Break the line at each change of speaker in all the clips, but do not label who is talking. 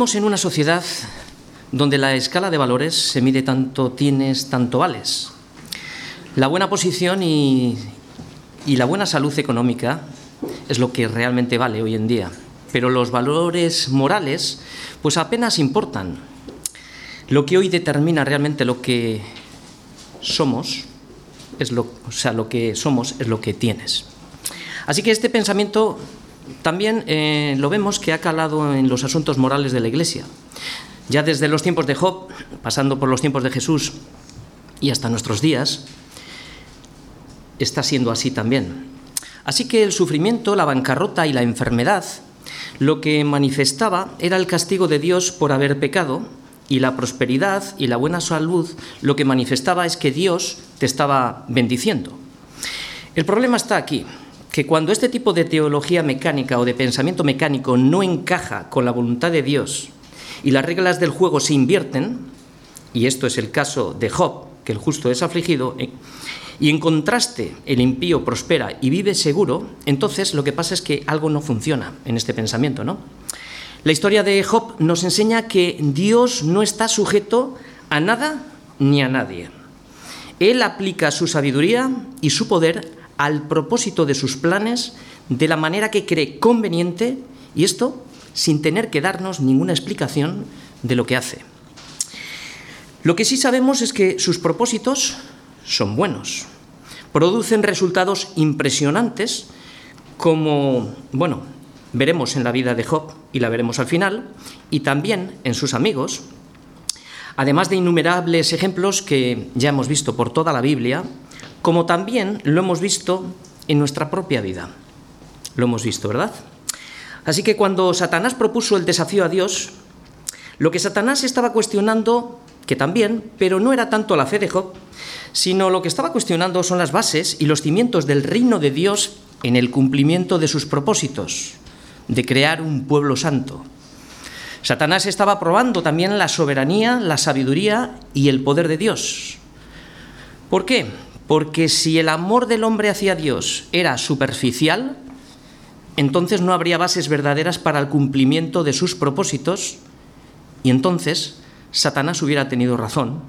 vivimos en una sociedad donde la escala de valores se mide tanto tienes, tanto vales. La buena posición y, y la buena salud económica es lo que realmente vale hoy en día, pero los valores morales pues apenas importan. Lo que hoy determina realmente lo que somos es lo, o sea, lo que somos es lo que tienes. Así que este pensamiento también eh, lo vemos que ha calado en los asuntos morales de la Iglesia. Ya desde los tiempos de Job, pasando por los tiempos de Jesús y hasta nuestros días, está siendo así también. Así que el sufrimiento, la bancarrota y la enfermedad lo que manifestaba era el castigo de Dios por haber pecado y la prosperidad y la buena salud lo que manifestaba es que Dios te estaba bendiciendo. El problema está aquí, que cuando este tipo de teología mecánica o de pensamiento mecánico no encaja con la voluntad de Dios y las reglas del juego se invierten, y esto es el caso de Job, que el justo es afligido, eh, y en contraste el impío prospera y vive seguro, entonces lo que pasa es que algo no funciona en este pensamiento, ¿no? La historia de Job nos enseña que Dios no está sujeto a nada ni a nadie. Él aplica su sabiduría y su poder al propósito de sus planes de la manera que cree conveniente y esto sin tener que darnos ninguna explicación de lo que hace. Lo que sí sabemos es que sus propósitos son buenos, producen resultados impresionantes como, bueno, veremos en la vida de Job y la veremos al final, y también en sus amigos, además de innumerables ejemplos que ya hemos visto por toda la Biblia, como también lo hemos visto en nuestra propia vida. Lo hemos visto, ¿verdad? Así que cuando Satanás propuso el desafío a Dios, lo que Satanás estaba cuestionando, que también, pero no era tanto la fe de Job, sino lo que estaba cuestionando son las bases y los cimientos del reino de Dios en el cumplimiento de sus propósitos, de crear un pueblo santo. Satanás estaba probando también la soberanía, la sabiduría y el poder de Dios. ¿Por qué? Porque si el amor del hombre hacia Dios era superficial, entonces no habría bases verdaderas para el cumplimiento de sus propósitos y entonces Satanás hubiera tenido razón.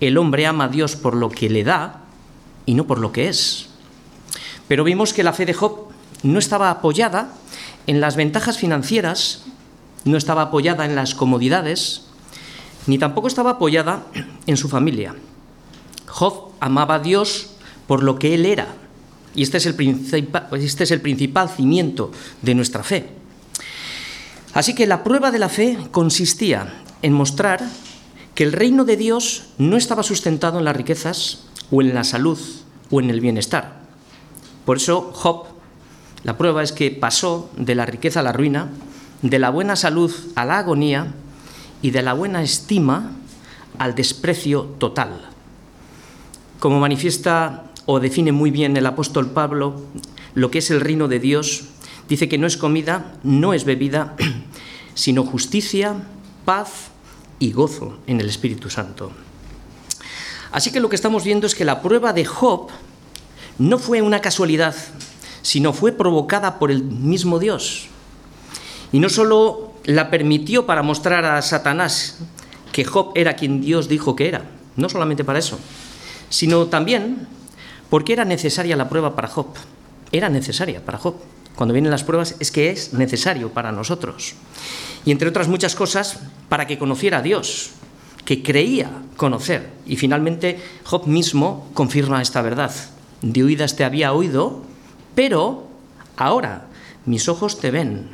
El hombre ama a Dios por lo que le da y no por lo que es. Pero vimos que la fe de Job no estaba apoyada en las ventajas financieras, no estaba apoyada en las comodidades, ni tampoco estaba apoyada en su familia. Job amaba a Dios por lo que Él era. Y este es el, este es el principal cimiento de nuestra fe. Así que la prueba de la fe consistía en mostrar que el reino de Dios no estaba sustentado en las riquezas o en la salud o en el bienestar. Por eso Job, la prueba es que pasó de la riqueza a la ruina, de la buena salud a la agonía y de la buena estima al desprecio total. Como manifiesta o define muy bien el apóstol Pablo lo que es el reino de Dios, dice que no es comida, no es bebida, sino justicia, paz y gozo en el Espíritu Santo. Así que lo que estamos viendo es que la prueba de Job no fue una casualidad, sino fue provocada por el mismo Dios. Y no solo la permitió para mostrar a Satanás que Job era quien Dios dijo que era, no solamente para eso, sino también porque era necesaria la prueba para Job. Era necesaria para Job. Cuando vienen las pruebas es que es necesario para nosotros. Y entre otras muchas cosas, para que conociera a Dios, que creía conocer. Y finalmente Job mismo confirma esta verdad. De oídas te había oído, pero ahora mis ojos te ven.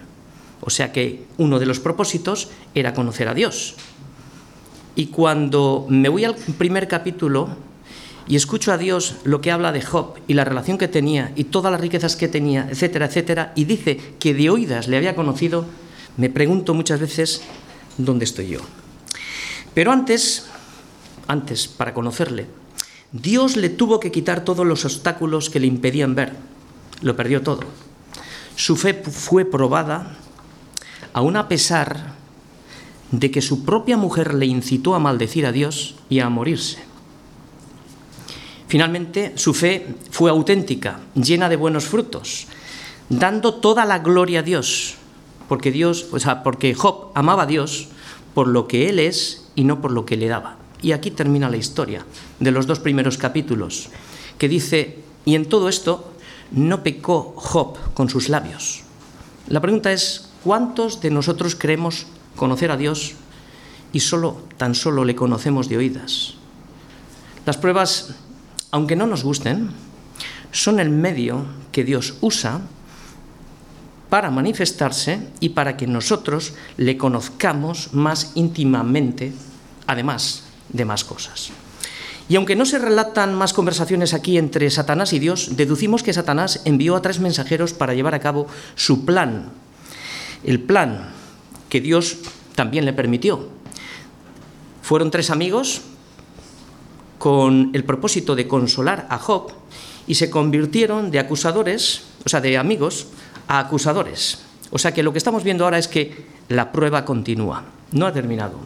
O sea que uno de los propósitos era conocer a Dios. Y cuando me voy al primer capítulo y escucho a Dios lo que habla de Job y la relación que tenía y todas las riquezas que tenía, etcétera, etcétera, y dice que de oídas le había conocido, me pregunto muchas veces dónde estoy yo. Pero antes, antes, para conocerle, Dios le tuvo que quitar todos los obstáculos que le impedían ver. Lo perdió todo. Su fe fue probada, aún a pesar de que su propia mujer le incitó a maldecir a Dios y a morirse. Finalmente, su fe fue auténtica, llena de buenos frutos, dando toda la gloria a Dios. porque Dios, o sea, porque Job amaba a Dios por lo que él es y no por lo que le daba. Y aquí termina la historia de los dos primeros capítulos, que dice, y en todo esto no pecó Job con sus labios. La pregunta es, ¿cuántos de nosotros creemos conocer a Dios y solo tan solo le conocemos de oídas? Las pruebas, aunque no nos gusten, son el medio que Dios usa para manifestarse y para que nosotros le conozcamos más íntimamente, además de más cosas. Y aunque no se relatan más conversaciones aquí entre Satanás y Dios, deducimos que Satanás envió a tres mensajeros para llevar a cabo su plan, el plan que Dios también le permitió. Fueron tres amigos con el propósito de consolar a Job y se convirtieron de acusadores, o sea, de amigos, a acusadores. O sea que lo que estamos viendo ahora es que la prueba continúa, no ha terminado.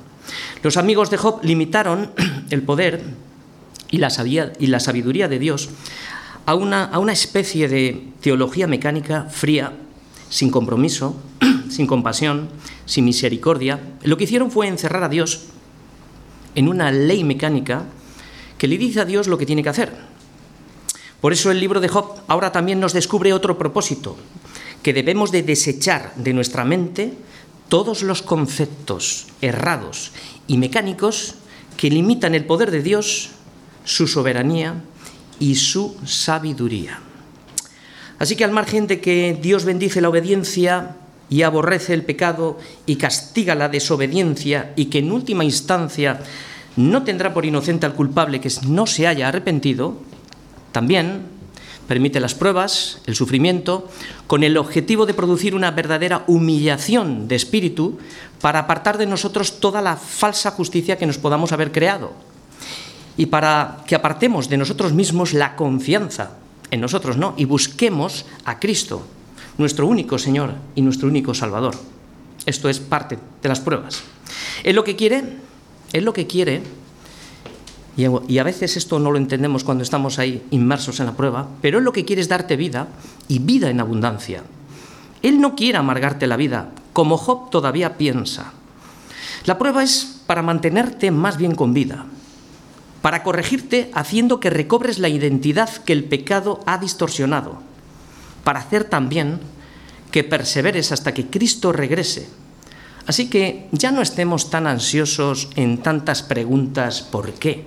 Los amigos de Job limitaron el poder y la sabiduría de Dios a una, a una especie de teología mecánica fría, sin compromiso, sin compasión, sin misericordia. Lo que hicieron fue encerrar a Dios en una ley mecánica que le dice a Dios lo que tiene que hacer. Por eso el libro de Job ahora también nos descubre otro propósito, que debemos de desechar de nuestra mente todos los conceptos errados y mecánicos que limitan el poder de Dios su soberanía y su sabiduría. Así que al margen de que Dios bendice la obediencia y aborrece el pecado y castiga la desobediencia y que en última instancia no tendrá por inocente al culpable que no se haya arrepentido, también permite las pruebas, el sufrimiento, con el objetivo de producir una verdadera humillación de espíritu para apartar de nosotros toda la falsa justicia que nos podamos haber creado y para que apartemos de nosotros mismos la confianza en nosotros, ¿no? Y busquemos a Cristo, nuestro único Señor y nuestro único Salvador. Esto es parte de las pruebas. Él lo que quiere, él lo que quiere, y a veces esto no lo entendemos cuando estamos ahí inmersos en la prueba, pero él lo que quiere es darte vida y vida en abundancia. Él no quiere amargarte la vida, como Job todavía piensa. La prueba es para mantenerte más bien con vida, para corregirte haciendo que recobres la identidad que el pecado ha distorsionado, para hacer también que perseveres hasta que Cristo regrese. Así que ya no estemos tan ansiosos en tantas preguntas ¿por qué?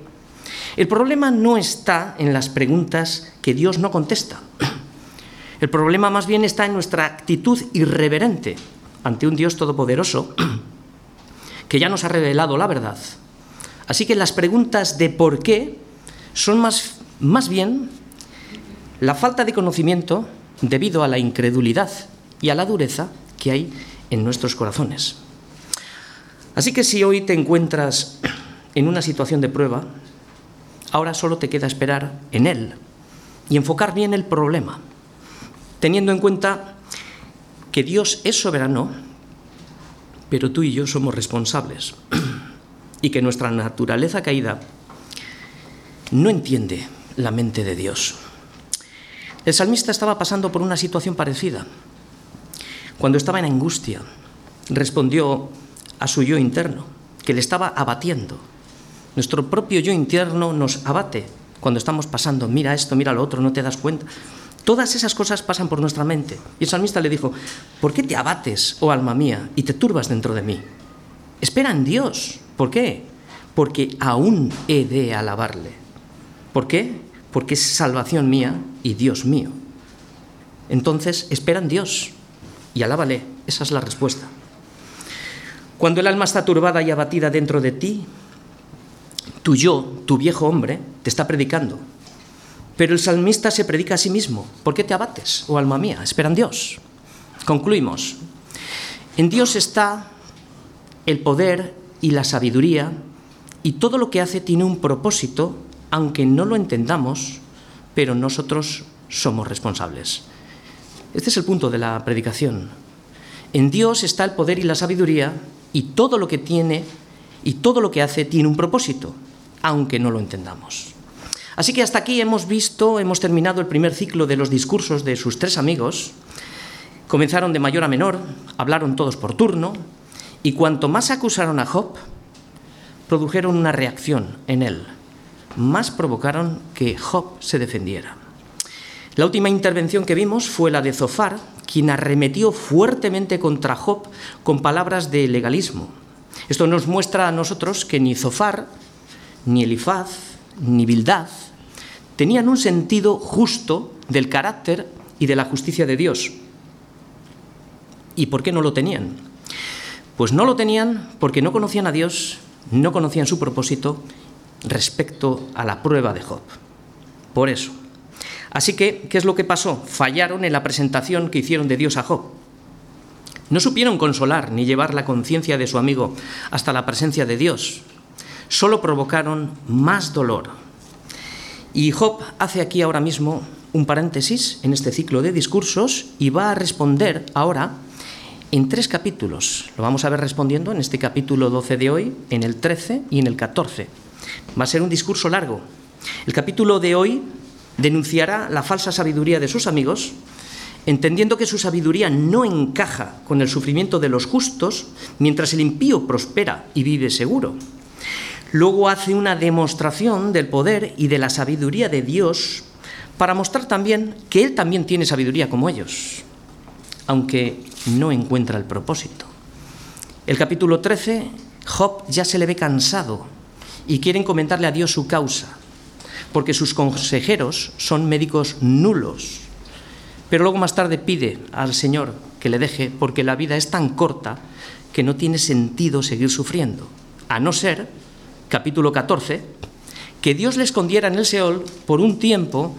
El problema no está en las preguntas que Dios no contesta. El problema más bien está en nuestra actitud irreverente ante un Dios todopoderoso que ya nos ha revelado la verdad Así que las preguntas de por qué son más, más bien la falta de conocimiento debido a la incredulidad y a la dureza que hay en nuestros corazones. Así que si hoy te encuentras en una situación de prueba, ahora solo te queda esperar en Él y enfocar bien el problema, teniendo en cuenta que Dios es soberano, pero tú y yo somos responsables y que nuestra naturaleza caída no entiende la mente de Dios. El salmista estaba pasando por una situación parecida. Cuando estaba en angustia, respondió a su yo interno, que le estaba abatiendo. Nuestro propio yo interno nos abate cuando estamos pasando, mira esto, mira lo otro, no te das cuenta. Todas esas cosas pasan por nuestra mente. Y el salmista le dijo, ¿por qué te abates, oh alma mía, y te turbas dentro de mí? Espera en Dios, ¿Por qué? Porque aún he de alabarle. ¿Por qué? Porque es salvación mía y Dios mío. Entonces, espera en Dios y alábale. Esa es la respuesta. Cuando el alma está turbada y abatida dentro de ti, tu yo, tu viejo hombre, te está predicando. Pero el salmista se predica a sí mismo. ¿Por qué te abates, oh alma mía? Espera en Dios. Concluimos. En Dios está el poder y la sabiduría, y todo lo que hace tiene un propósito, aunque no lo entendamos, pero nosotros somos responsables. Este es el punto de la predicación. En Dios está el poder y la sabiduría, y todo lo que tiene y todo lo que hace tiene un propósito, aunque no lo entendamos. Así que hasta aquí hemos visto, hemos terminado el primer ciclo de los discursos de sus tres amigos, Comenzaron de mayor a menor, hablaron todos por turno, y cuanto más acusaron a Job, produjeron una reacción en él, más provocaron que Job se defendiera. La última intervención que vimos fue la de Zofar, quien arremetió fuertemente contra Job con palabras de legalismo. Esto nos muestra a nosotros que ni Zofar, ni Elifaz, ni Bildad tenían un sentido justo del carácter y de la justicia de Dios. ¿Y por qué no lo tenían? Pues no lo tenían porque no conocían a Dios, no conocían su propósito respecto a la prueba de Job. Por eso. Así que, ¿qué es lo que pasó? Fallaron en la presentación que hicieron de Dios a Job. No supieron consolar ni llevar la conciencia de su amigo hasta la presencia de Dios. Solo provocaron más dolor. Y Job hace aquí ahora mismo un paréntesis en este ciclo de discursos y va a responder ahora en tres capítulos. Lo vamos a ver respondiendo en este capítulo 12 de hoy, en el 13 y en el 14. Va a ser un discurso largo. El capítulo de hoy denunciará la falsa sabiduría de sus amigos, entendiendo que su sabiduría no encaja con el sufrimiento de los justos, mientras el impío prospera y vive seguro. Luego hace una demostración del poder y de la sabiduría de Dios para mostrar también que Él también tiene sabiduría como ellos, aunque no encuentra el propósito. El capítulo 13, Job ya se le ve cansado y quiere comentarle a Dios su causa, porque sus consejeros son médicos nulos. Pero luego más tarde pide al Señor que le deje, porque la vida es tan corta que no tiene sentido seguir sufriendo, a no ser, capítulo 14, que Dios le escondiera en el Seol por un tiempo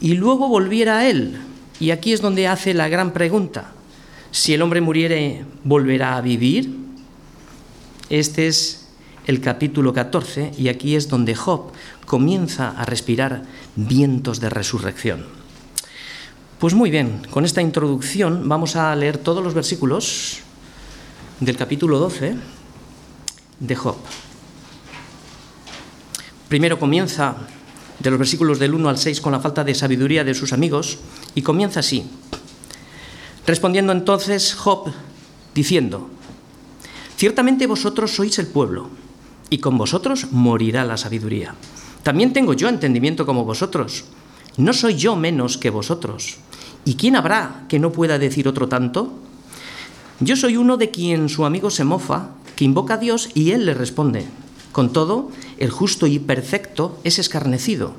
y luego volviera a él. Y aquí es donde hace la gran pregunta. Si el hombre muriere, ¿volverá a vivir? Este es el capítulo 14 y aquí es donde Job comienza a respirar vientos de resurrección. Pues muy bien, con esta introducción vamos a leer todos los versículos del capítulo 12 de Job. Primero comienza de los versículos del 1 al 6 con la falta de sabiduría de sus amigos y comienza así. Respondiendo entonces Job diciendo, Ciertamente vosotros sois el pueblo, y con vosotros morirá la sabiduría. También tengo yo entendimiento como vosotros. No soy yo menos que vosotros. ¿Y quién habrá que no pueda decir otro tanto? Yo soy uno de quien su amigo se mofa, que invoca a Dios y él le responde. Con todo, el justo y perfecto es escarnecido.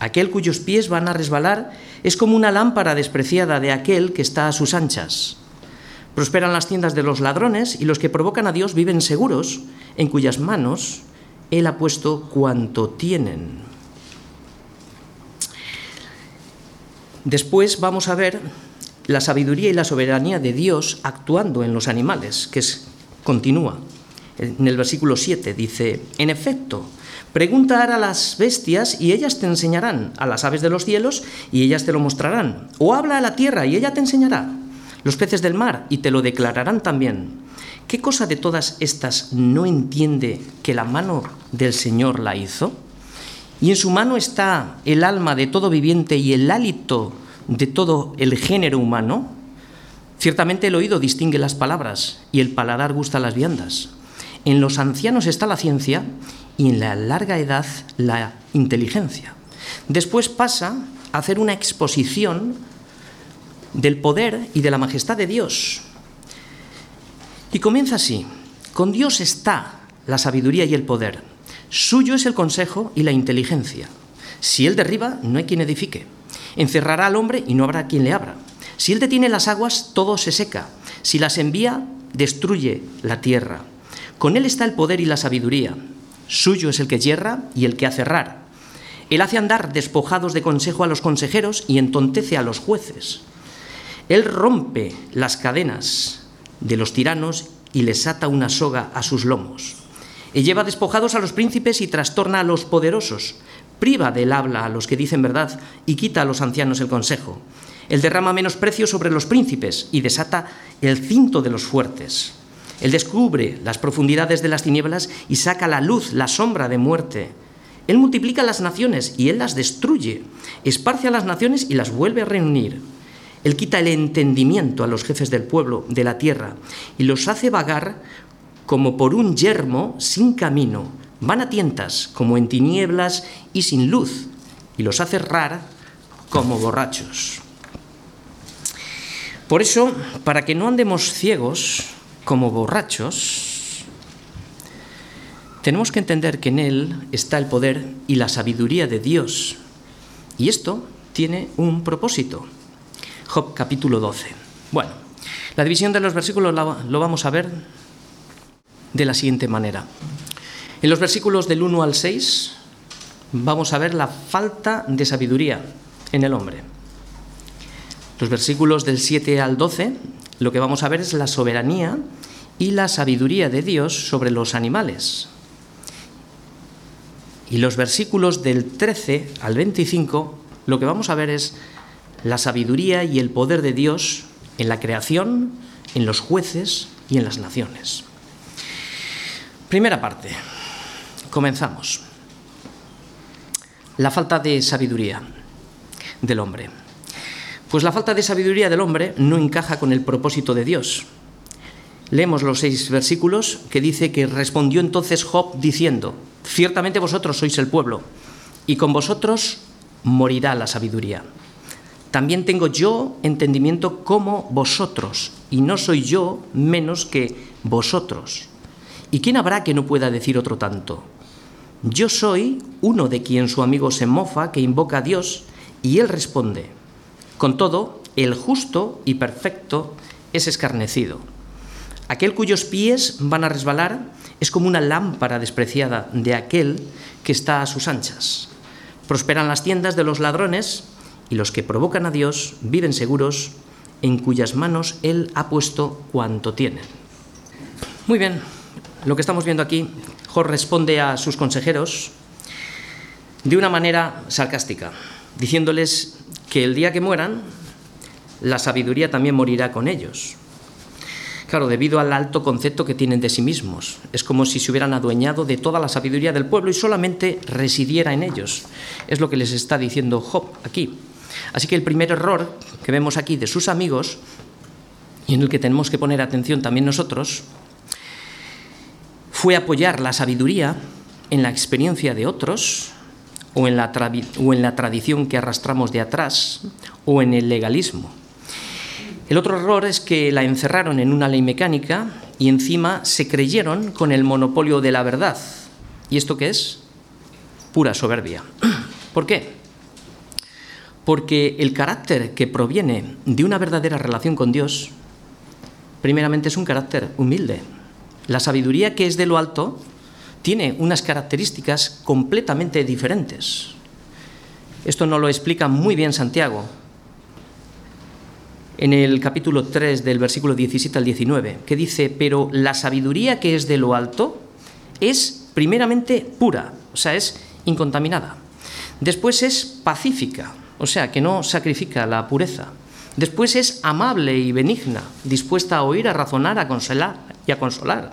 Aquel cuyos pies van a resbalar es como una lámpara despreciada de aquel que está a sus anchas. Prosperan las tiendas de los ladrones y los que provocan a Dios viven seguros, en cuyas manos Él ha puesto cuanto tienen. Después vamos a ver la sabiduría y la soberanía de Dios actuando en los animales, que es, continúa. En el versículo 7 dice, en efecto, Pregunta a las bestias y ellas te enseñarán, a las aves de los cielos y ellas te lo mostrarán. O habla a la tierra y ella te enseñará. Los peces del mar y te lo declararán también. ¿Qué cosa de todas estas no entiende que la mano del Señor la hizo? Y en su mano está el alma de todo viviente y el hálito de todo el género humano. Ciertamente el oído distingue las palabras y el paladar gusta las viandas. En los ancianos está la ciencia y en la larga edad la inteligencia. Después pasa a hacer una exposición del poder y de la majestad de Dios. Y comienza así, con Dios está la sabiduría y el poder, suyo es el consejo y la inteligencia. Si Él derriba, no hay quien edifique. Encerrará al hombre y no habrá quien le abra. Si Él detiene las aguas, todo se seca. Si las envía, destruye la tierra. Con Él está el poder y la sabiduría. Suyo es el que yerra y el que hace errar. Él hace andar despojados de consejo a los consejeros y entontece a los jueces. Él rompe las cadenas de los tiranos y les ata una soga a sus lomos. Él lleva despojados a los príncipes y trastorna a los poderosos. Priva del habla a los que dicen verdad y quita a los ancianos el consejo. Él derrama menos precio sobre los príncipes y desata el cinto de los fuertes. Él descubre las profundidades de las tinieblas y saca la luz la sombra de muerte. Él multiplica las naciones y Él las destruye. Esparce a las naciones y las vuelve a reunir. Él quita el entendimiento a los jefes del pueblo, de la tierra, y los hace vagar como por un yermo sin camino. Van a tientas como en tinieblas y sin luz, y los hace errar como borrachos. Por eso, para que no andemos ciegos como borrachos, tenemos que entender que en Él está el poder y la sabiduría de Dios. Y esto tiene un propósito. Job capítulo 12. Bueno, la división de los versículos lo vamos a ver de la siguiente manera. En los versículos del 1 al 6 vamos a ver la falta de sabiduría en el hombre. Los versículos del 7 al 12 lo que vamos a ver es la soberanía y la sabiduría de Dios sobre los animales. Y los versículos del 13 al 25 lo que vamos a ver es la sabiduría y el poder de Dios en la creación, en los jueces y en las naciones. Primera parte. Comenzamos. La falta de sabiduría del hombre. Pues la falta de sabiduría del hombre no encaja con el propósito de Dios. Leemos los seis versículos que dice que respondió entonces Job diciendo, ciertamente vosotros sois el pueblo, y con vosotros morirá la sabiduría. También tengo yo entendimiento como vosotros, y no soy yo menos que vosotros. ¿Y quién habrá que no pueda decir otro tanto? Yo soy uno de quien su amigo se mofa, que invoca a Dios, y él responde, con todo, el justo y perfecto es escarnecido. Aquel cuyos pies van a resbalar es como una lámpara despreciada de aquel que está a sus anchas. Prosperan las tiendas de los ladrones y los que provocan a Dios viven seguros en cuyas manos Él ha puesto cuanto tienen. Muy bien, lo que estamos viendo aquí, Job responde a sus consejeros de una manera sarcástica, diciéndoles que el día que mueran, la sabiduría también morirá con ellos. Claro, debido al alto concepto que tienen de sí mismos. Es como si se hubieran adueñado de toda la sabiduría del pueblo y solamente residiera en ellos. Es lo que les está diciendo Job aquí. Así que el primer error que vemos aquí de sus amigos, y en el que tenemos que poner atención también nosotros, fue apoyar la sabiduría en la experiencia de otros o en la, tradición que arrastramos de atrás o en el legalismo. El otro error es que la encerraron en una ley mecánica y encima se creyeron con el monopolio de la verdad. ¿Y esto qué es? Pura soberbia. ¿Por qué? Porque el carácter que proviene de una verdadera relación con Dios, primeramente es un carácter humilde. La sabiduría que es de lo alto tiene unas características completamente diferentes. Esto nos lo explica muy bien Santiago en el capítulo 3 del versículo 17 al 19, que dice, pero la sabiduría que es de lo alto es primeramente pura, o sea, es incontaminada. Después es pacífica, o sea, que no sacrifica la pureza. Después es amable y benigna, dispuesta a oír, a razonar, a consolar y a consolar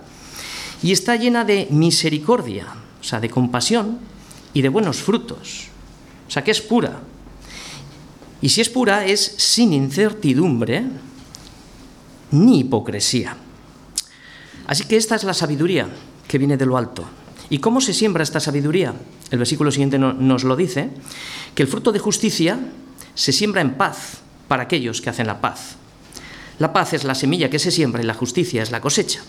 y está llena de misericordia, o sea, de compasión y de buenos frutos. O sea, que es pura. Y si es pura, es sin incertidumbre ni hipocresía. Así que esta es la sabiduría que viene de lo alto. ¿Y cómo se siembra esta sabiduría? El versículo siguiente nos lo dice, que el fruto de justicia se siembra en paz para aquellos que hacen la paz. La paz es la semilla que se siembra y la justicia es la cosecha.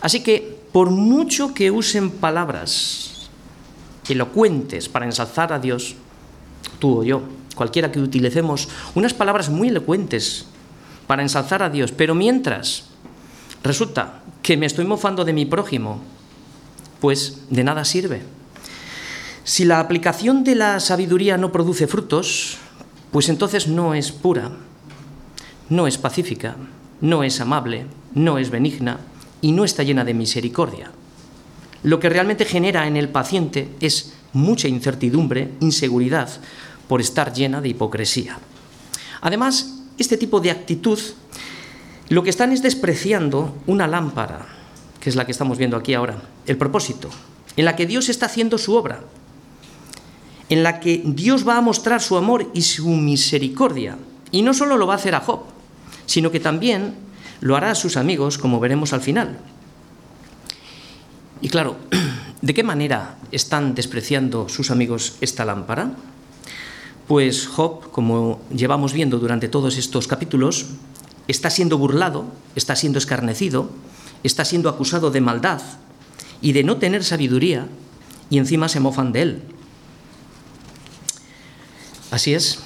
Así que, por mucho que usen palabras elocuentes para ensalzar a Dios, tú o yo, cualquiera que utilicemos unas palabras muy elocuentes para ensalzar a Dios, pero mientras resulta que me estoy mofando de mi prójimo, pues de nada sirve. Si la aplicación de la sabiduría no produce frutos, pues entonces no es pura, no es pacífica, no es amable, no es benigna, y no está llena de misericordia. Lo que realmente genera en el paciente es mucha incertidumbre, inseguridad, por estar llena de hipocresía. Además, este tipo de actitud lo que están es despreciando una lámpara, que es la que estamos viendo aquí ahora, el propósito, en la que Dios está haciendo su obra, en la que Dios va a mostrar su amor y su misericordia, Y no solo lo va a hacer a Job, sino que también lo hará a sus amigos, como veremos al final. Y claro, ¿de qué manera están despreciando sus amigos esta lámpara? Pues Job, como llevamos viendo durante todos estos capítulos, está siendo burlado, está siendo escarnecido, está siendo acusado de maldad y de no tener sabiduría, y encima se mofan de él. Así es.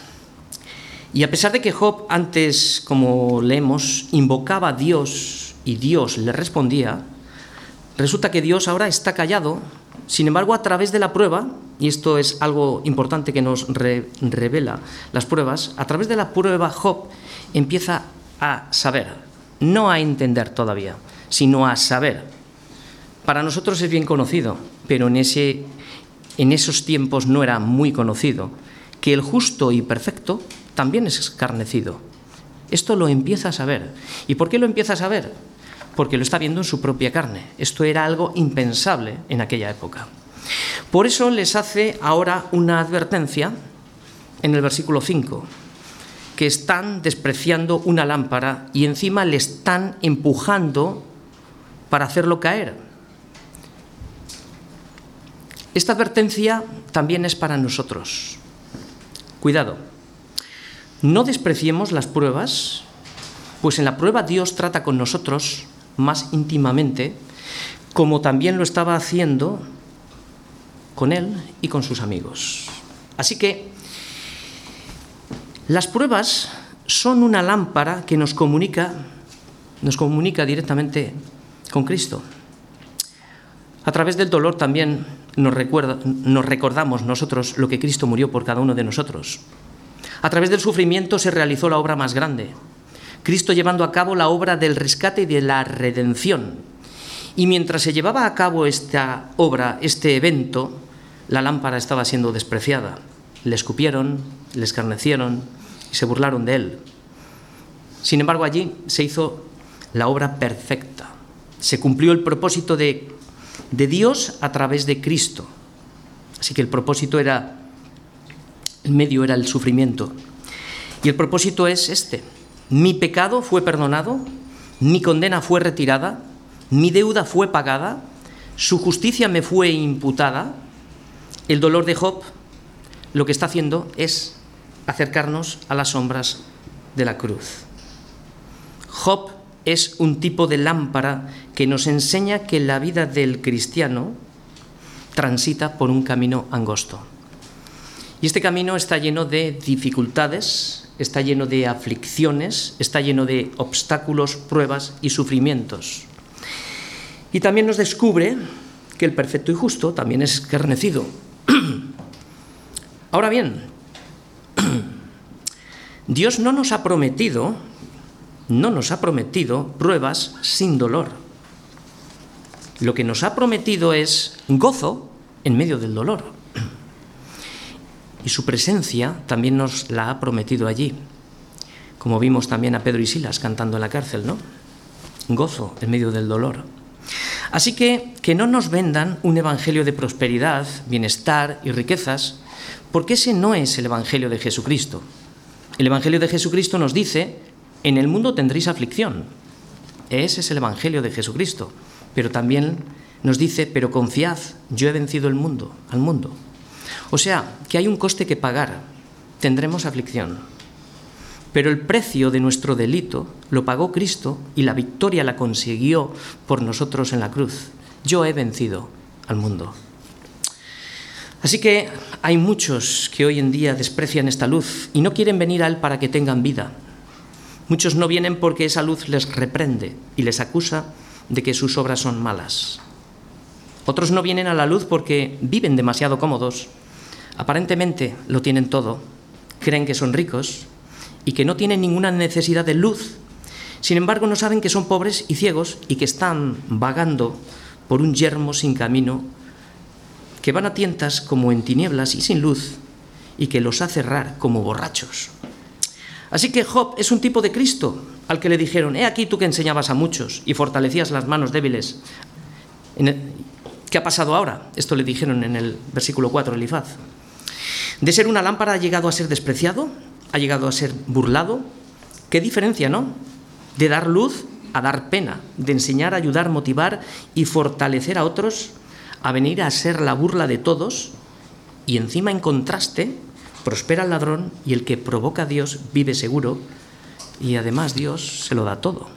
Y a pesar de que Job antes, como leemos, invocaba a Dios y Dios le respondía, resulta que Dios ahora está callado. Sin embargo, a través de la prueba, y esto es algo importante que nos revela las pruebas, a través de la prueba Job empieza a saber, no a entender todavía, sino a saber. Para nosotros es bien conocido, pero en, ese, en esos tiempos no era muy conocido, que el justo y perfecto también es escarnecido. Esto lo empieza a saber. ¿Y por qué lo empieza a saber? Porque lo está viendo en su propia carne. Esto era algo impensable en aquella época. Por eso les hace ahora una advertencia en el versículo 5 que están despreciando una lámpara y encima le están empujando para hacerlo caer. Esta advertencia también es para nosotros. Cuidado, no despreciemos las pruebas, pues en la prueba Dios trata con nosotros más íntimamente, como también lo estaba haciendo con él y con sus amigos. Así que las pruebas son una lámpara que nos comunica, nos comunica directamente con Cristo. A través del dolor también nos, recordamos nosotros lo que Cristo murió por cada uno de nosotros. A través del sufrimiento se realizó la obra más grande. Cristo llevando a cabo la obra del rescate y de la redención. Y mientras se llevaba a cabo esta obra, este evento, la lámpara estaba siendo despreciada. Le escupieron, le escarnecieron, y se burlaron de él. Sin embargo, allí se hizo la obra perfecta. Se cumplió el propósito de, Dios a través de Cristo. Así que el propósito era, el medio era el sufrimiento. Y el propósito es este. Mi pecado fue perdonado, mi condena fue retirada, mi deuda fue pagada, su justicia me fue imputada. El dolor de Job lo que está haciendo es acercarnos a las sombras de la cruz. Job es un tipo de lámpara que nos enseña que la vida del cristiano transita por un camino angosto. Y este camino está lleno de dificultades, está lleno de aflicciones, está lleno de obstáculos, pruebas y sufrimientos. Y también nos descubre que el perfecto y justo también es escarnecido. Ahora bien, Dios no nos ha prometido, no nos ha prometido pruebas sin dolor. Lo que nos ha prometido es gozo en medio del dolor. Y su presencia también nos la ha prometido allí. Como vimos también a Pedro y Silas cantando en la cárcel, ¿no? Gozo en medio del dolor. Así que que no nos vendan un evangelio de prosperidad, bienestar y riquezas, porque ese no es el Evangelio de Jesucristo. El Evangelio de Jesucristo nos dice, en el mundo tendréis aflicción. Ese es el Evangelio de Jesucristo. Pero también nos dice, pero confiad, yo he vencido el mundo, al mundo. O sea, que hay un coste que pagar. Tendremos aflicción. Pero el precio de nuestro delito lo pagó Cristo y la victoria la consiguió por nosotros en la cruz. Yo he vencido al mundo. Así que hay muchos que hoy en día desprecian esta luz y no quieren venir a Él para que tengan vida. Muchos no vienen porque esa luz les reprende y les acusa de que sus obras son malas. Otros no vienen a la luz porque viven demasiado cómodos, aparentemente lo tienen todo, creen que son ricos y que no tienen ninguna necesidad de luz. Sin embargo, no saben que son pobres y ciegos y que están vagando por un yermo sin camino que van a tientas como en tinieblas y sin luz, y que los hace errar como borrachos. Así que Job es un tipo de Cristo al que le dijeron, he aquí tú que enseñabas a muchos y fortalecías las manos débiles. ¿Qué ha pasado ahora? Esto le dijeron en el versículo 4 Elifaz. De ser una lámpara ha llegado a ser despreciado, ha llegado a ser burlado. ¿Qué diferencia, no? De dar luz a dar pena, de enseñar, ayudar, motivar y fortalecer a otros a venir a ser la burla de todos y encima en contraste prospera el ladrón y el que provoca a Dios vive seguro y además Dios se lo da todo.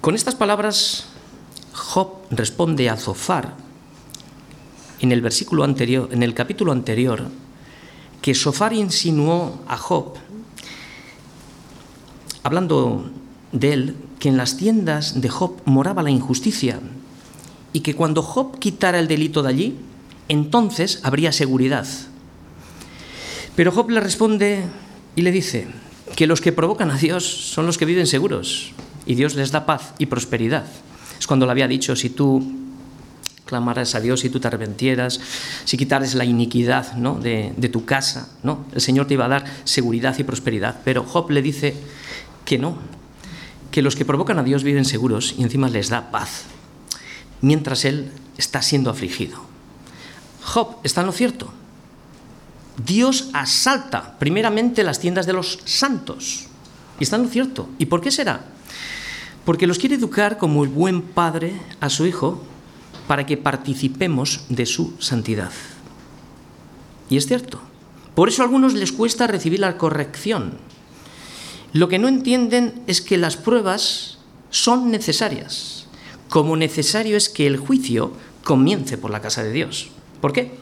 Con estas palabras Job responde a Zofar en el versículo anterior, en el capítulo anterior, que Zofar insinuó a Job hablando de él, que en las tiendas de Job moraba la injusticia y que cuando Job quitara el delito de allí, entonces habría seguridad. Pero Job le responde y le dice que los que provocan a Dios son los que viven seguros y Dios les da paz y prosperidad. Es cuando le había dicho, si tú clamaras a Dios, si tú te arrepentieras, si quitares la iniquidad de tu casa, ¿no? el Señor te iba a dar seguridad y prosperidad. Pero Job le dice que no, que los que provocan a Dios viven seguros y encima les da paz, mientras Él está siendo afligido. Job está en lo cierto. Dios asalta primeramente las tiendas de los santos. Y está en lo cierto. ¿Y por qué será? Porque los quiere educar como el buen padre a su hijo para que participemos de su santidad. Y es cierto. Por eso a algunos les cuesta recibir la corrección, lo que no entienden es que las pruebas son necesarias, como necesario es que el juicio comience por la casa de Dios. ¿Por qué?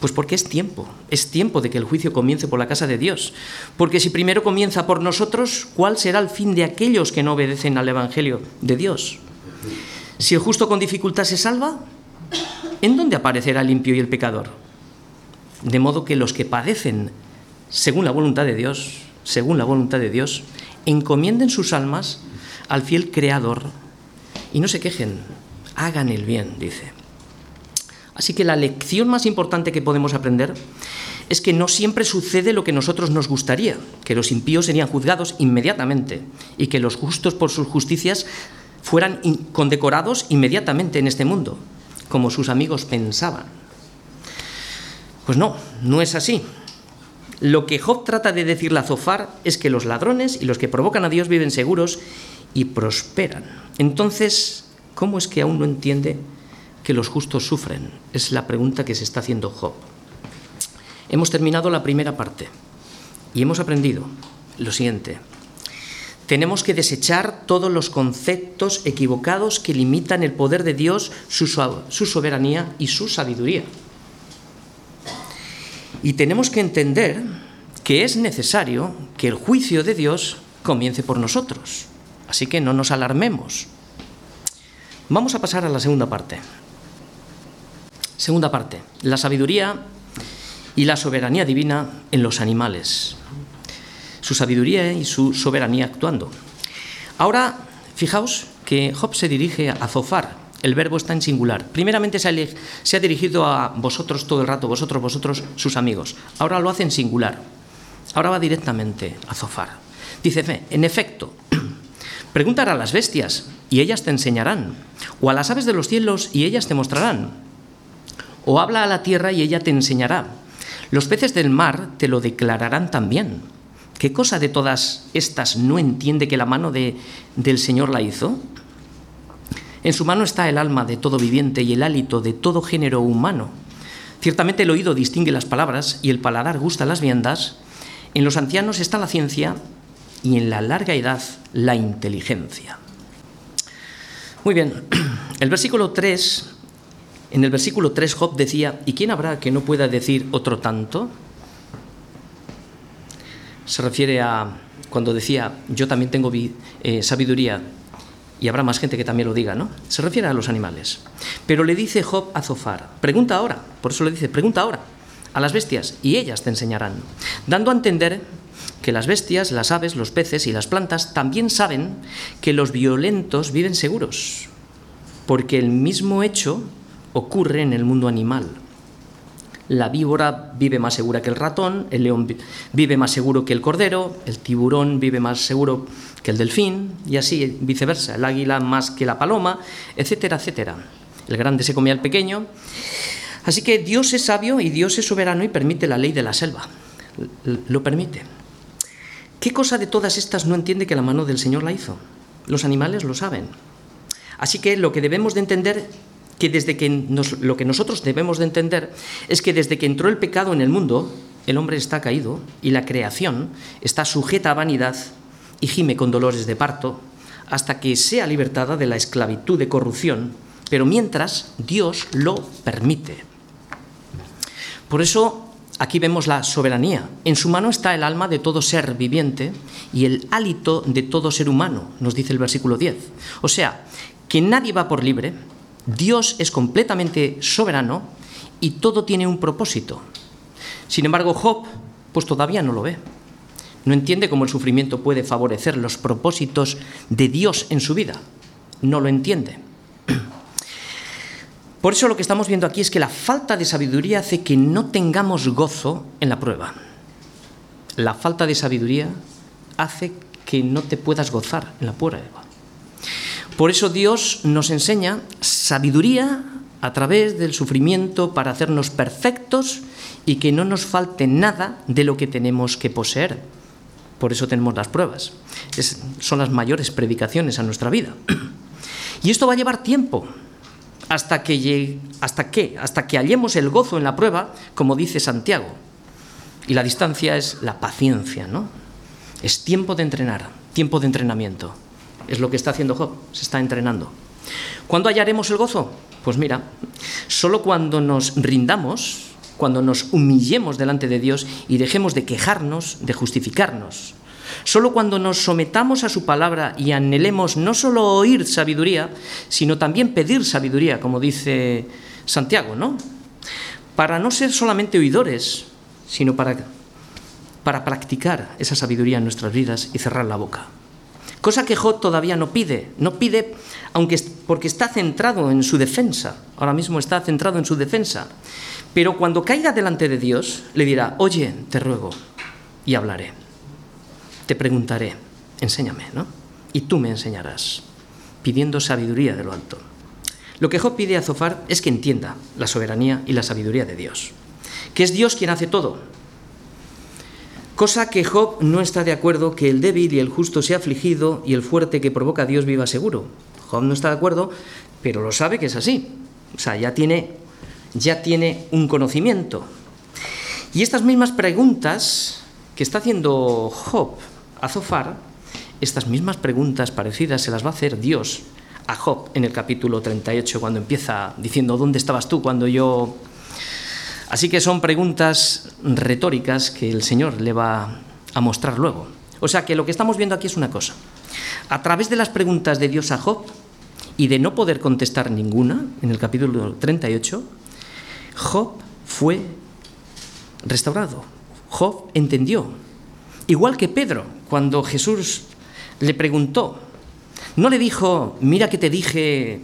Pues porque es tiempo, es tiempo de que el juicio comience por la casa de Dios. Porque si primero comienza por nosotros, ¿cuál será el fin de aquellos que no obedecen al Evangelio de Dios? Si el justo con dificultad se salva, ¿en dónde aparecerá el limpio y el pecador? De modo que los que padecen según la voluntad de Dios según la voluntad de Dios, encomienden sus almas al fiel Creador y no se quejen, hagan el bien, dice. Así que la lección más importante que podemos aprender es que no siempre sucede lo que nosotros nos gustaría, que los impíos serían juzgados inmediatamente y que los justos por sus justicias fueran condecorados inmediatamente en este mundo, como sus amigos pensaban. Pues no, no es así. Lo que Job trata de decirle a Zofar es que los ladrones y los que provocan a Dios viven seguros y prosperan. Entonces, ¿cómo es que aún no entiende que los justos sufren? Es la pregunta que se está haciendo Job. Hemos terminado la primera parte y hemos aprendido lo siguiente. Tenemos que desechar todos los conceptos equivocados que limitan el poder de Dios, su, soberanía y su sabiduría. Y tenemos que entender que es necesario que el juicio de Dios comience por nosotros. Así que no nos alarmemos. Vamos a pasar a la segunda parte. Segunda parte, la sabiduría y la soberanía divina en los animales. Su sabiduría y su soberanía actuando. Ahora, fijaos que Job se dirige a Zofar, el verbo está en singular. Primeramente se ha, dirigido a vosotros todo el rato, vosotros, vosotros, sus amigos. Ahora lo hace en singular. Ahora va directamente a Zofar. Dice, en efecto, preguntar a las bestias y ellas te enseñarán, o a las aves de los cielos y ellas te mostrarán, o habla a la tierra y ella te enseñará. Los peces del mar te lo declararán también. ¿Qué cosa de todas estas no entiende que la mano de, del Señor la hizo? En su mano está el alma de todo viviente y el hálito de todo género humano. Ciertamente el oído distingue las palabras y el paladar gusta las viandas. En los ancianos está la ciencia y en la larga edad la inteligencia. Muy bien, el versículo 3, en el versículo 3 Job decía, ¿y quién habrá que no pueda decir otro tanto? Se refiere a cuando decía, yo también tengo eh, sabiduría y habrá más gente que también lo diga, ¿no? Se refiere a los animales. Pero le dice Job a Zofar, pregunta ahora, por eso le dice, pregunta ahora a las bestias y ellas te enseñarán, dando a entender que las bestias, las aves, los peces y las plantas también saben que los violentos viven seguros, porque el mismo hecho ocurre en el mundo animal. La víbora vive más segura que el ratón, el león vive más seguro que el cordero, el tiburón vive más seguro que el delfín, y así viceversa, el águila más que la paloma, etcétera, etcétera. El grande se comía al pequeño. Así que Dios es sabio y Dios es soberano y permite la ley de la selva. Lo permite. ¿Qué cosa de todas estas no entiende que la mano del Señor la hizo? Los animales lo saben. Así que lo que debemos de entender que desde que lo que nosotros debemos de entender es que desde que entró el pecado en el mundo, el hombre está caído y la creación está sujeta a vanidad y gime con dolores de parto hasta que sea libertada de la esclavitud de corrupción, pero mientras Dios lo permite. Por eso aquí vemos la soberanía. En su mano está el alma de todo ser viviente y el hálito de todo ser humano, nos dice el versículo 10. O sea, que nadie va por libre, Dios es completamente soberano y todo tiene un propósito. Sin embargo, Job, pues todavía no lo ve. No entiende cómo el sufrimiento puede favorecer los propósitos de Dios en su vida. No lo entiende. Por eso lo que estamos viendo aquí es que la falta de sabiduría hace que no tengamos gozo en la prueba. La falta de sabiduría hace que no te puedas gozar en la prueba. Por eso Dios nos enseña sabiduría a través del sufrimiento para hacernos perfectos y que no nos falte nada de lo que tenemos que poseer. Por eso tenemos las pruebas. son las mayores predicaciones a nuestra vida. Y esto va a llevar tiempo. Hasta que, hasta qué? Hasta que hallemos el gozo en la prueba, como dice Santiago. Y la distancia es la paciencia, ¿no? Es tiempo de entrenar, tiempo de entrenamiento. Es lo que está haciendo Job, se está entrenando. ¿Cuándo hallaremos el gozo? Pues mira, solo cuando nos rindamos, cuando nos humillemos delante de Dios y dejemos de quejarnos, de justificarnos. Solo cuando nos sometamos a su palabra y anhelemos no solo oír sabiduría, sino también pedir sabiduría, como dice Santiago, ¿no? Para no ser solamente oidores, sino para, para practicar esa sabiduría en nuestras vidas y cerrar la boca. Cosa que Job todavía no pide, no pide aunque porque está centrado en su defensa, ahora mismo está centrado en su defensa. Pero cuando caiga delante de Dios, le dirá, oye, te ruego, y hablaré. Te preguntaré, enséñame, ¿no? Y tú me enseñarás, pidiendo sabiduría de lo alto. Lo que Job pide a Zofar es que entienda la soberanía y la sabiduría de Dios, que es Dios quien hace todo, Cosa que Job no está de acuerdo que el débil y el justo sea afligido y el fuerte que provoca a Dios viva seguro. Job no está de acuerdo, pero lo sabe que es así. O sea, ya tiene, ya tiene un conocimiento. Y estas mismas preguntas que está haciendo Job a Zofar, estas mismas preguntas parecidas se las va a hacer Dios a Job en el capítulo 38, cuando empieza diciendo, ¿dónde estabas tú cuando yo Así que son preguntas retóricas que el Señor le va a mostrar luego. O sea que lo que estamos viendo aquí es una cosa. A través de las preguntas de Dios a Job y de no poder contestar ninguna, en el capítulo 38, Job fue restaurado. Job entendió. Igual que Pedro, cuando Jesús le preguntó, no le dijo, mira que te dije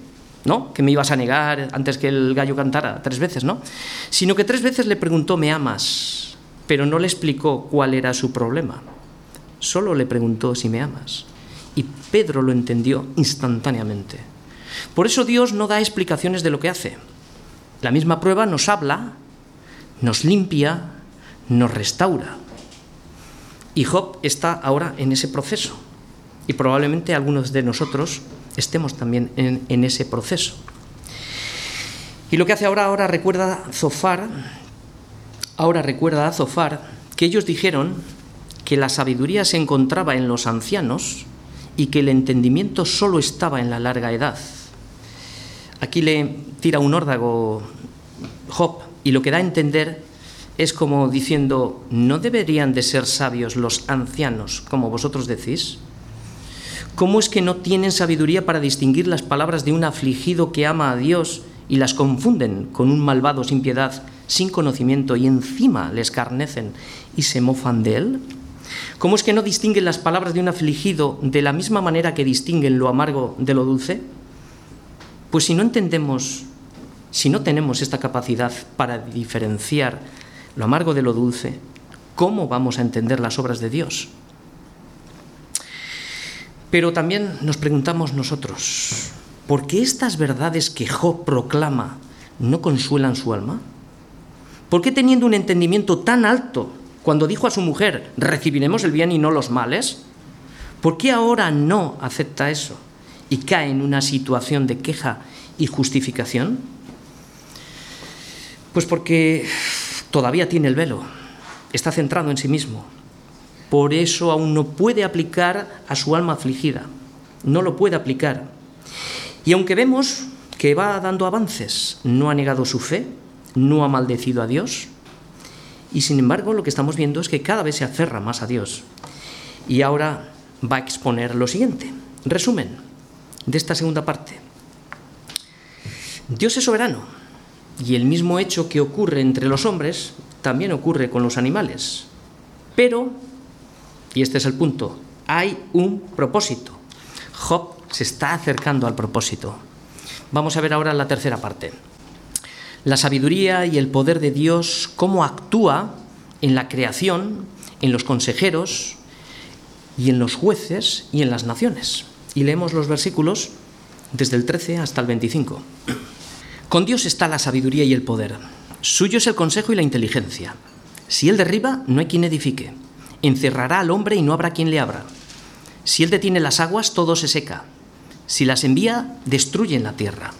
¿no? Que me ibas a negar antes que el gallo cantara tres veces, ¿no? Sino que tres veces le preguntó, ¿me amas? Pero no le explicó cuál era su problema. Solo le preguntó si me amas. Y Pedro lo entendió instantáneamente. Por eso Dios no da explicaciones de lo que hace. La misma prueba nos habla, nos limpia, nos restaura. Y Job está ahora en ese proceso. Y probablemente algunos de nosotros estemos también en, ese proceso. Y lo que hace ahora, ahora recuerda Zofar, ahora recuerda a Zofar que ellos dijeron que la sabiduría se encontraba en los ancianos y que el entendimiento solo estaba en la larga edad. Aquí le tira un órdago Job y lo que da a entender es como diciendo, ¿no deberían de ser sabios los ancianos, como vosotros decís? ¿Cómo es que no tienen sabiduría para distinguir las palabras de un afligido que ama a Dios y las confunden con un malvado sin piedad, sin conocimiento y encima le escarnecen y se mofan de él? ¿Cómo es que no distinguen las palabras de un afligido de la misma manera que distinguen lo amargo de lo dulce? Pues si no entendemos, si no tenemos esta capacidad para diferenciar lo amargo de lo dulce, ¿cómo vamos a entender las obras de Dios? Pero también nos preguntamos nosotros, ¿por qué estas verdades que Job proclama no consuelan su alma? ¿Por qué teniendo un entendimiento tan alto, cuando dijo a su mujer, recibiremos el bien y no los males? ¿Por qué ahora no acepta eso y cae en una situación de queja y justificación? Pues porque todavía tiene el velo, está centrado en sí mismo. Por eso aún no puede aplicar a su alma afligida, no lo puede aplicar. Y aunque vemos que va dando avances, no ha negado su fe, no ha maldecido a Dios, y sin embargo lo que estamos viendo es que cada vez se aferra más a Dios. Y ahora va a exponer lo siguiente. Resumen de esta segunda parte. Dios es soberano y el mismo hecho que ocurre entre los hombres también ocurre con los animales. Pero, y este es el punto, hay un propósito. Job se está acercando al propósito. Vamos a ver ahora la tercera parte. La sabiduría y el poder de Dios, cómo actúa en la creación, en los consejeros y en los jueces y en las naciones. Y leemos los versículos desde el 13 hasta el 25. Con Dios está la sabiduría y el poder. Suyo es el consejo y la inteligencia. Si Él derriba, no hay quien edifique. Encerrará al hombre y no habrá quien le abra. Si Él detiene las aguas, todo se seca. Si las envía, destruyen la tierra.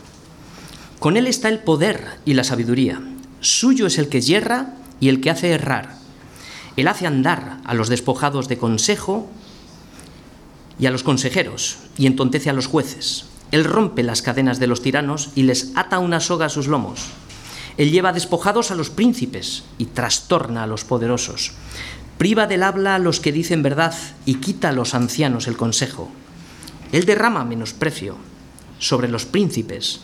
Con Él está el poder y la sabiduría. Suyo es el que yerra y el que hace errar. Él hace andar a los despojados de consejo y a los consejeros, y entontece a los jueces. Él rompe las cadenas de los tiranos y les ata una soga a sus lomos. Él lleva despojados a los príncipes y trastorna a los poderosos. Priva del habla a los que dicen verdad y quita a los ancianos el consejo. Él derrama menosprecio sobre los príncipes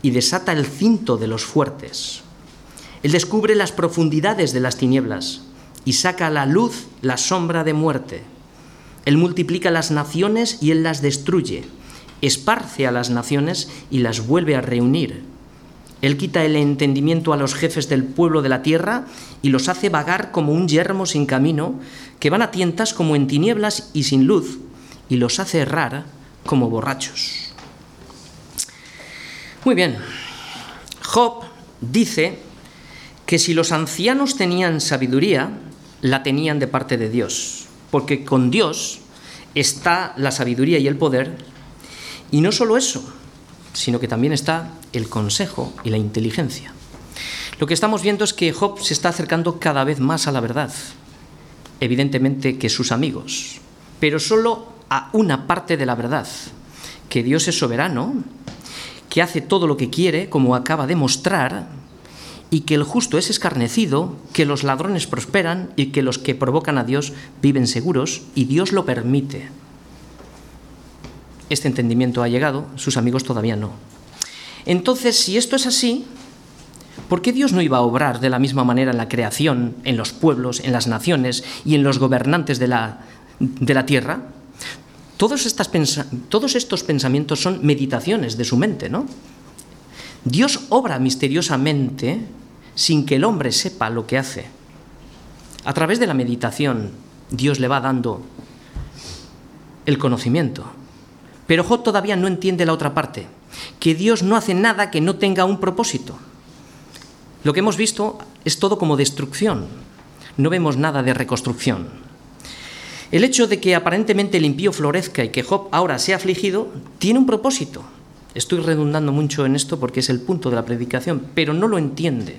y desata el cinto de los fuertes. Él descubre las profundidades de las tinieblas y saca a la luz la sombra de muerte. Él multiplica las naciones y él las destruye. Esparce a las naciones y las vuelve a reunir. Él quita el entendimiento a los jefes del pueblo de la tierra y los hace vagar como un yermo sin camino, que van a tientas como en tinieblas y sin luz, y los hace errar como borrachos. Muy bien, Job dice que si los ancianos tenían sabiduría, la tenían de parte de Dios, porque con Dios está la sabiduría y el poder, y no solo eso, sino que también está el consejo y la inteligencia. Lo que estamos viendo es que Job se está acercando cada vez más a la verdad, evidentemente que sus amigos, pero solo a una parte de la verdad, que Dios es soberano, que hace todo lo que quiere, como acaba de mostrar, y que el justo es escarnecido, que los ladrones prosperan y que los que provocan a Dios viven seguros, y Dios lo permite. Este entendimiento ha llegado, sus amigos todavía no. Entonces, si esto es así, ¿por qué Dios no iba a obrar de la misma manera en la creación, en los pueblos, en las naciones y en los gobernantes de la, de la tierra? Todos, todos estos pensamientos son meditaciones de su mente, ¿no? Dios obra misteriosamente sin que el hombre sepa lo que hace. A través de la meditación, Dios le va dando el conocimiento. Pero Job todavía no entiende la otra parte, que Dios no hace nada que no tenga un propósito. Lo que hemos visto es todo como destrucción, no vemos nada de reconstrucción. El hecho de que aparentemente el impío florezca y que Job ahora sea afligido tiene un propósito. Estoy redundando mucho en esto porque es el punto de la predicación, pero no lo entiende.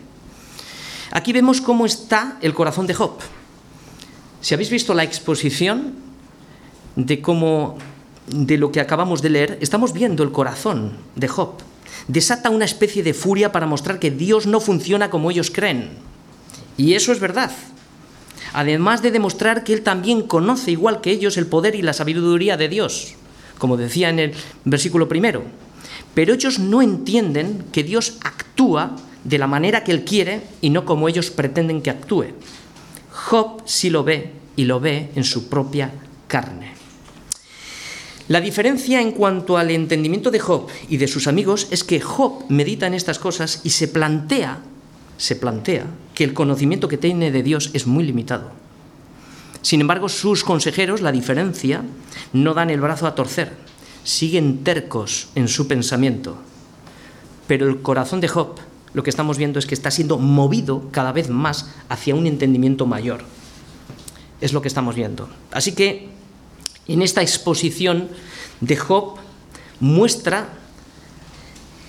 Aquí vemos cómo está el corazón de Job. Si habéis visto la exposición de cómo de lo que acabamos de leer, estamos viendo el corazón de Job. Desata una especie de furia para mostrar que Dios no funciona como ellos creen. Y eso es verdad además de demostrar que él también conoce igual que ellos el poder y la sabiduría de Dios, como decía en el versículo primero. Pero ellos no entienden que Dios actúa de la manera que él quiere y no como ellos pretenden que actúe. Job sí lo ve y lo ve en su propia carne. La diferencia en cuanto al entendimiento de Job y de sus amigos es que Job medita en estas cosas y se plantea se plantea que el conocimiento que tiene de Dios es muy limitado. Sin embargo, sus consejeros, la diferencia, no dan el brazo a torcer, siguen tercos en su pensamiento. Pero el corazón de Job lo que estamos viendo es que está siendo movido cada vez más hacia un entendimiento mayor. Es lo que estamos viendo. Así que en esta exposición de Job muestra,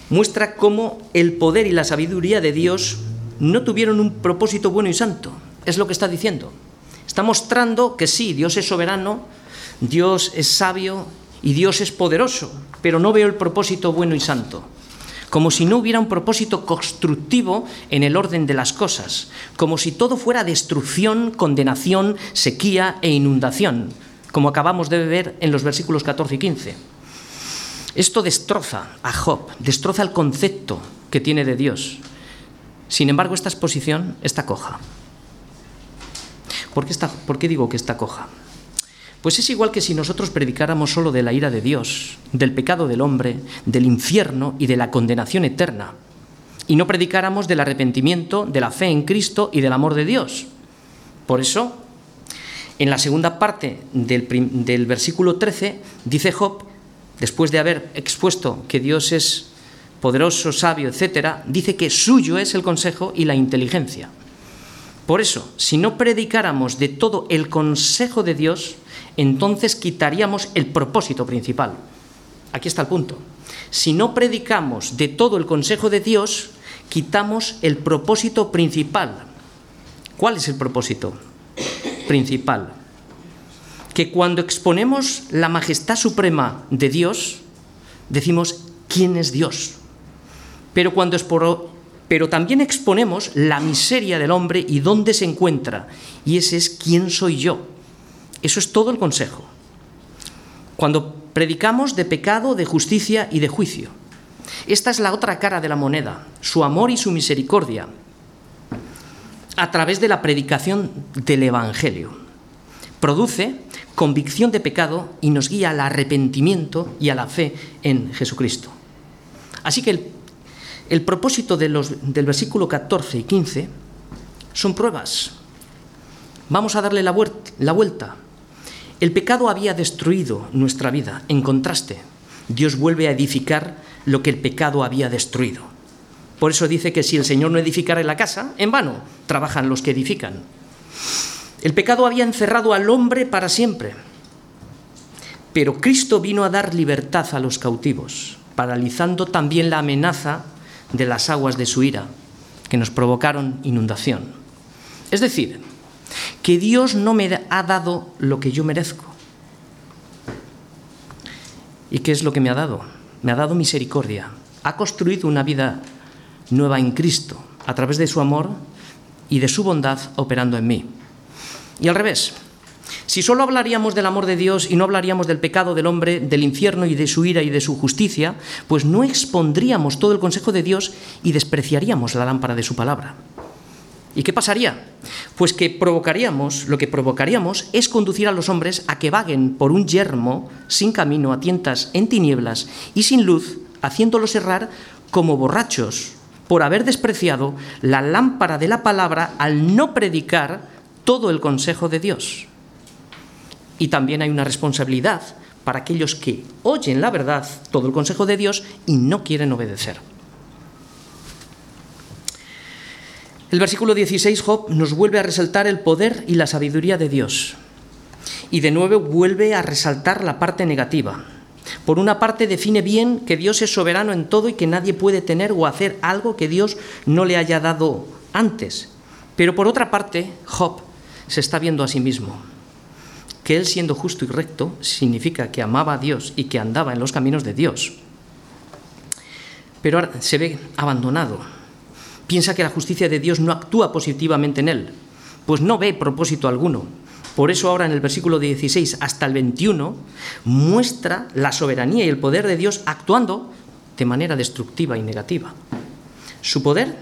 muestra cómo el poder y la sabiduría de Dios no tuvieron un propósito bueno y santo. Es lo que está diciendo. Está mostrando que sí, Dios es soberano, Dios es sabio y Dios es poderoso, pero no veo el propósito bueno y santo como si no hubiera un propósito constructivo en el orden de las cosas, como si todo fuera destrucción, condenación, sequía e inundación, como acabamos de ver en los versículos 14 y 15. Esto destroza a Job, destroza el concepto que tiene de Dios. Sin embargo, esta exposición está coja. ¿Por qué, está, ¿Por qué digo que está coja? Pues es igual que si nosotros predicáramos solo de la ira de Dios, del pecado del hombre, del infierno y de la condenación eterna, y no predicáramos del arrepentimiento, de la fe en Cristo y del amor de Dios. Por eso, en la segunda parte del, versículo 13, dice Job, después de haber expuesto que Dios es poderoso, sabio, etc., dice que suyo es el consejo y la inteligencia. Por eso, si no predicáramos de todo el consejo de Dios, entonces quitaríamos el propósito principal. Aquí está el punto. Si no predicamos de todo el consejo de Dios, quitamos el propósito principal. ¿Cuál es el propósito principal? Que cuando exponemos la majestad suprema de Dios, decimos quién es Dios. Pero cuando pero también exponemos la miseria del hombre y dónde se encuentra. Y ese es quién soy yo. Eso es todo el consejo. Cuando predicamos de pecado, de justicia y de juicio. Esta es la otra cara de la moneda, su amor y su misericordia, a través de la predicación del Evangelio. Produce convicción de pecado y nos guía al arrepentimiento y a la fe en Jesucristo. Así que el, propósito del versículo 14 y 15 son pruebas. Vamos a darle la vuelta el pecado había destruido nuestra vida. En contraste, Dios vuelve a edificar lo que el pecado había destruido. Por eso dice que si el Señor no edificara la casa, en vano trabajan los que edifican. El pecado había encerrado al hombre para siempre. Pero Cristo vino a dar libertad a los cautivos, paralizando también la amenaza de las aguas de su ira, que nos provocaron inundación. Es decir, que Dios no me ha dado lo que yo merezco. ¿Y qué es lo que me ha dado? Me ha dado misericordia. Ha construido una vida nueva en Cristo a través de su amor y de su bondad operando en mí. Y al revés, si solo hablaríamos del amor de Dios y no hablaríamos del pecado del hombre, del infierno y de su ira y de su justicia, pues no expondríamos todo el consejo de Dios y despreciaríamos la lámpara de su palabra. ¿Y qué pasaría? Pues que provocaríamos, lo que provocaríamos es conducir a los hombres a que vaguen por un yermo sin camino, a tientas en tinieblas y sin luz, haciéndolos errar como borrachos por haber despreciado la lámpara de la palabra al no predicar todo el consejo de Dios. Y también hay una responsabilidad para aquellos que oyen la verdad, todo el consejo de Dios, y no quieren obedecer. El versículo 16, Job, nos vuelve a resaltar el poder y la sabiduría de Dios. Y de nuevo vuelve a resaltar la parte negativa. Por una parte define bien que Dios es soberano en todo y que nadie puede tener o hacer algo que Dios no le haya dado antes. Pero por otra parte, Job se está viendo a sí mismo. Que él siendo justo y recto significa que amaba a Dios y que andaba en los caminos de Dios. Pero ahora se ve abandonado piensa que la justicia de Dios no actúa positivamente en él, pues no ve propósito alguno. Por eso ahora en el versículo 16 hasta el 21 muestra la soberanía y el poder de Dios actuando de manera destructiva y negativa. Su poder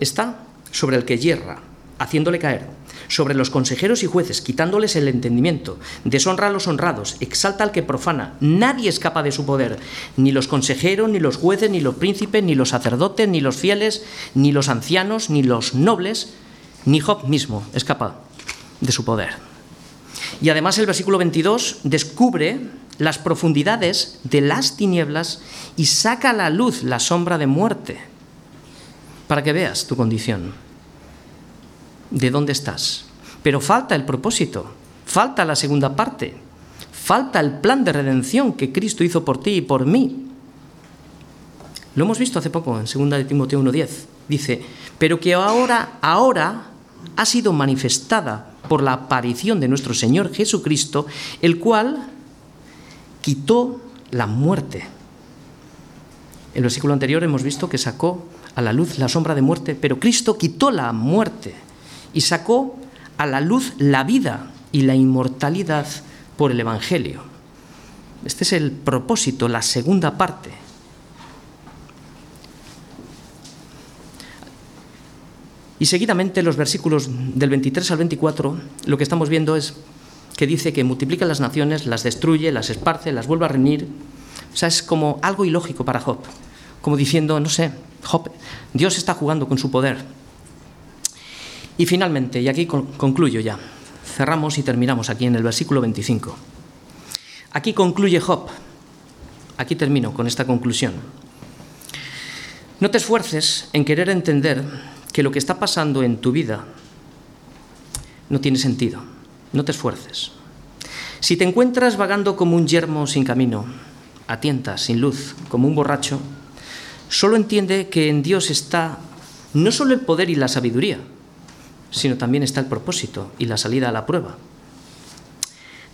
está sobre el que hierra, haciéndole caer, sobre los consejeros y jueces, quitándoles el entendimiento, deshonra a los honrados, exalta al que profana. Nadie escapa de su poder, ni los consejeros, ni los jueces, ni los príncipes, ni los sacerdotes, ni los fieles, ni los ancianos, ni los nobles, ni Job mismo escapa de su poder. Y además el versículo 22 descubre las profundidades de las tinieblas y saca a la luz la sombra de muerte. para que veas tu condición, de dónde estás. Pero falta el propósito, falta la segunda parte, falta el plan de redención que Cristo hizo por ti y por mí. Lo hemos visto hace poco en 2 de Timoteo 1.10. Dice, pero que ahora, ahora ha sido manifestada por la aparición de nuestro Señor Jesucristo, el cual quitó la muerte. En el versículo anterior hemos visto que sacó a la luz la sombra de muerte, pero Cristo quitó la muerte y sacó a la luz la vida y la inmortalidad por el Evangelio. Este es el propósito, la segunda parte. Y seguidamente los versículos del 23 al 24, lo que estamos viendo es que dice que multiplica las naciones, las destruye, las esparce, las vuelve a reunir. O sea, es como algo ilógico para Job, como diciendo, no sé, Job, Dios está jugando con su poder. Y finalmente, y aquí concluyo ya, cerramos y terminamos aquí en el versículo 25. Aquí concluye Job. Aquí termino con esta conclusión. No te esfuerces en querer entender que lo que está pasando en tu vida no tiene sentido. No te esfuerces. Si te encuentras vagando como un yermo sin camino, a tientas, sin luz, como un borracho, solo entiende que en Dios está no solo el poder y la sabiduría, sino también está el propósito y la salida a la prueba.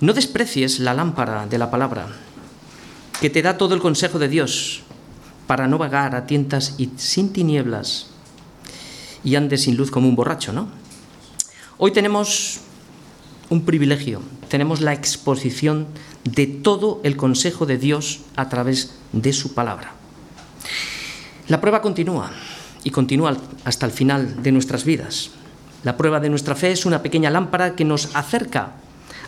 No desprecies la lámpara de la palabra, que te da todo el consejo de Dios para no vagar a tientas y sin tinieblas y ande sin luz como un borracho, ¿no? Hoy tenemos un privilegio, tenemos la exposición de todo el consejo de Dios a través de su palabra. La prueba continúa y continúa hasta el final de nuestras vidas. La prueba de nuestra fe es una pequeña lámpara que nos acerca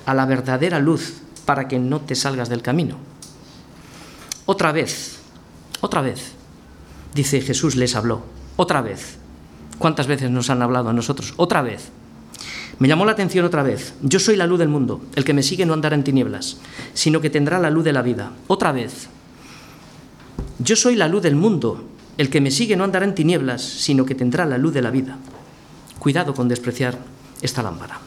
a la verdadera luz para que no te salgas del camino. Otra vez, otra vez, dice Jesús les habló, otra vez, ¿Cuántas veces nos han hablado a nosotros? Otra vez. Me llamó la atención otra vez. Yo soy la luz del mundo. El que me sigue no andará en tinieblas, sino que tendrá la luz de la vida. Otra vez. Yo soy la luz del mundo. El que me sigue no andará en tinieblas, sino que tendrá la luz de la vida. Cuidado con despreciar esta lámpara.